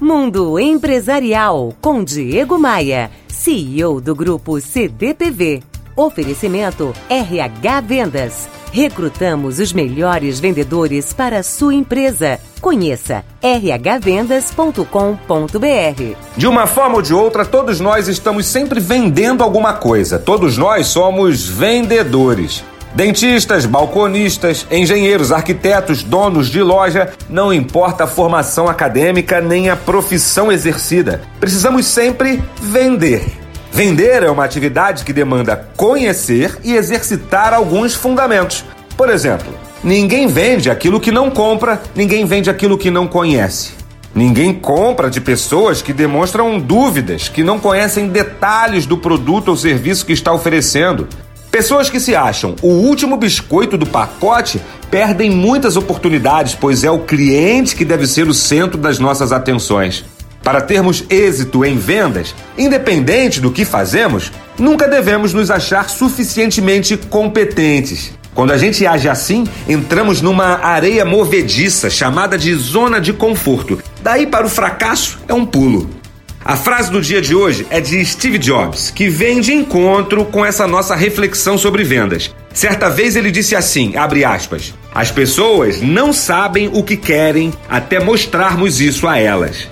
Mundo Empresarial com Diego Maia, CEO do grupo CDPV. Oferecimento RH Vendas. Recrutamos os melhores vendedores para a sua empresa. Conheça rhvendas.com.br. De uma forma ou de outra, todos nós estamos sempre vendendo alguma coisa. Todos nós somos vendedores. Dentistas, balconistas, engenheiros, arquitetos, donos de loja, não importa a formação acadêmica nem a profissão exercida. Precisamos sempre vender. Vender é uma atividade que demanda conhecer e exercitar alguns fundamentos. Por exemplo, ninguém vende aquilo que não compra, ninguém vende aquilo que não conhece. Ninguém compra de pessoas que demonstram dúvidas, que não conhecem detalhes do produto ou serviço que está oferecendo. Pessoas que se acham o último biscoito do pacote perdem muitas oportunidades, pois é o cliente que deve ser o centro das nossas atenções. Para termos êxito em vendas, independente do que fazemos, nunca devemos nos achar suficientemente competentes. Quando a gente age assim, entramos numa areia movediça chamada de zona de conforto. Daí para o fracasso é um pulo. A frase do dia de hoje é de Steve Jobs, que vem de encontro com essa nossa reflexão sobre vendas. Certa vez ele disse assim, abre aspas: "As pessoas não sabem o que querem até mostrarmos isso a elas."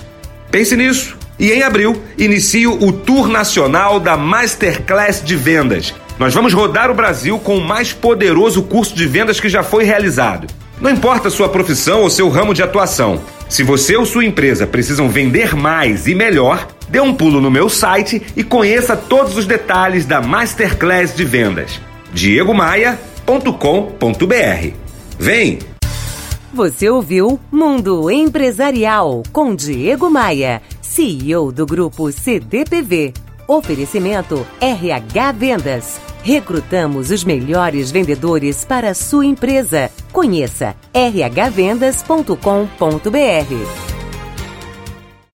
Pense nisso. E em abril, inicio o tour nacional da Masterclass de Vendas. Nós vamos rodar o Brasil com o mais poderoso curso de vendas que já foi realizado. Não importa sua profissão ou seu ramo de atuação. Se você ou sua empresa precisam vender mais e melhor, dê um pulo no meu site e conheça todos os detalhes da Masterclass de Vendas. diegomaia.com.br. Vem! Você ouviu Mundo Empresarial com Diego Maia, CEO do grupo CDPV. Oferecimento RH Vendas. Recrutamos os melhores vendedores para a sua empresa. Conheça rhvendas.com.br.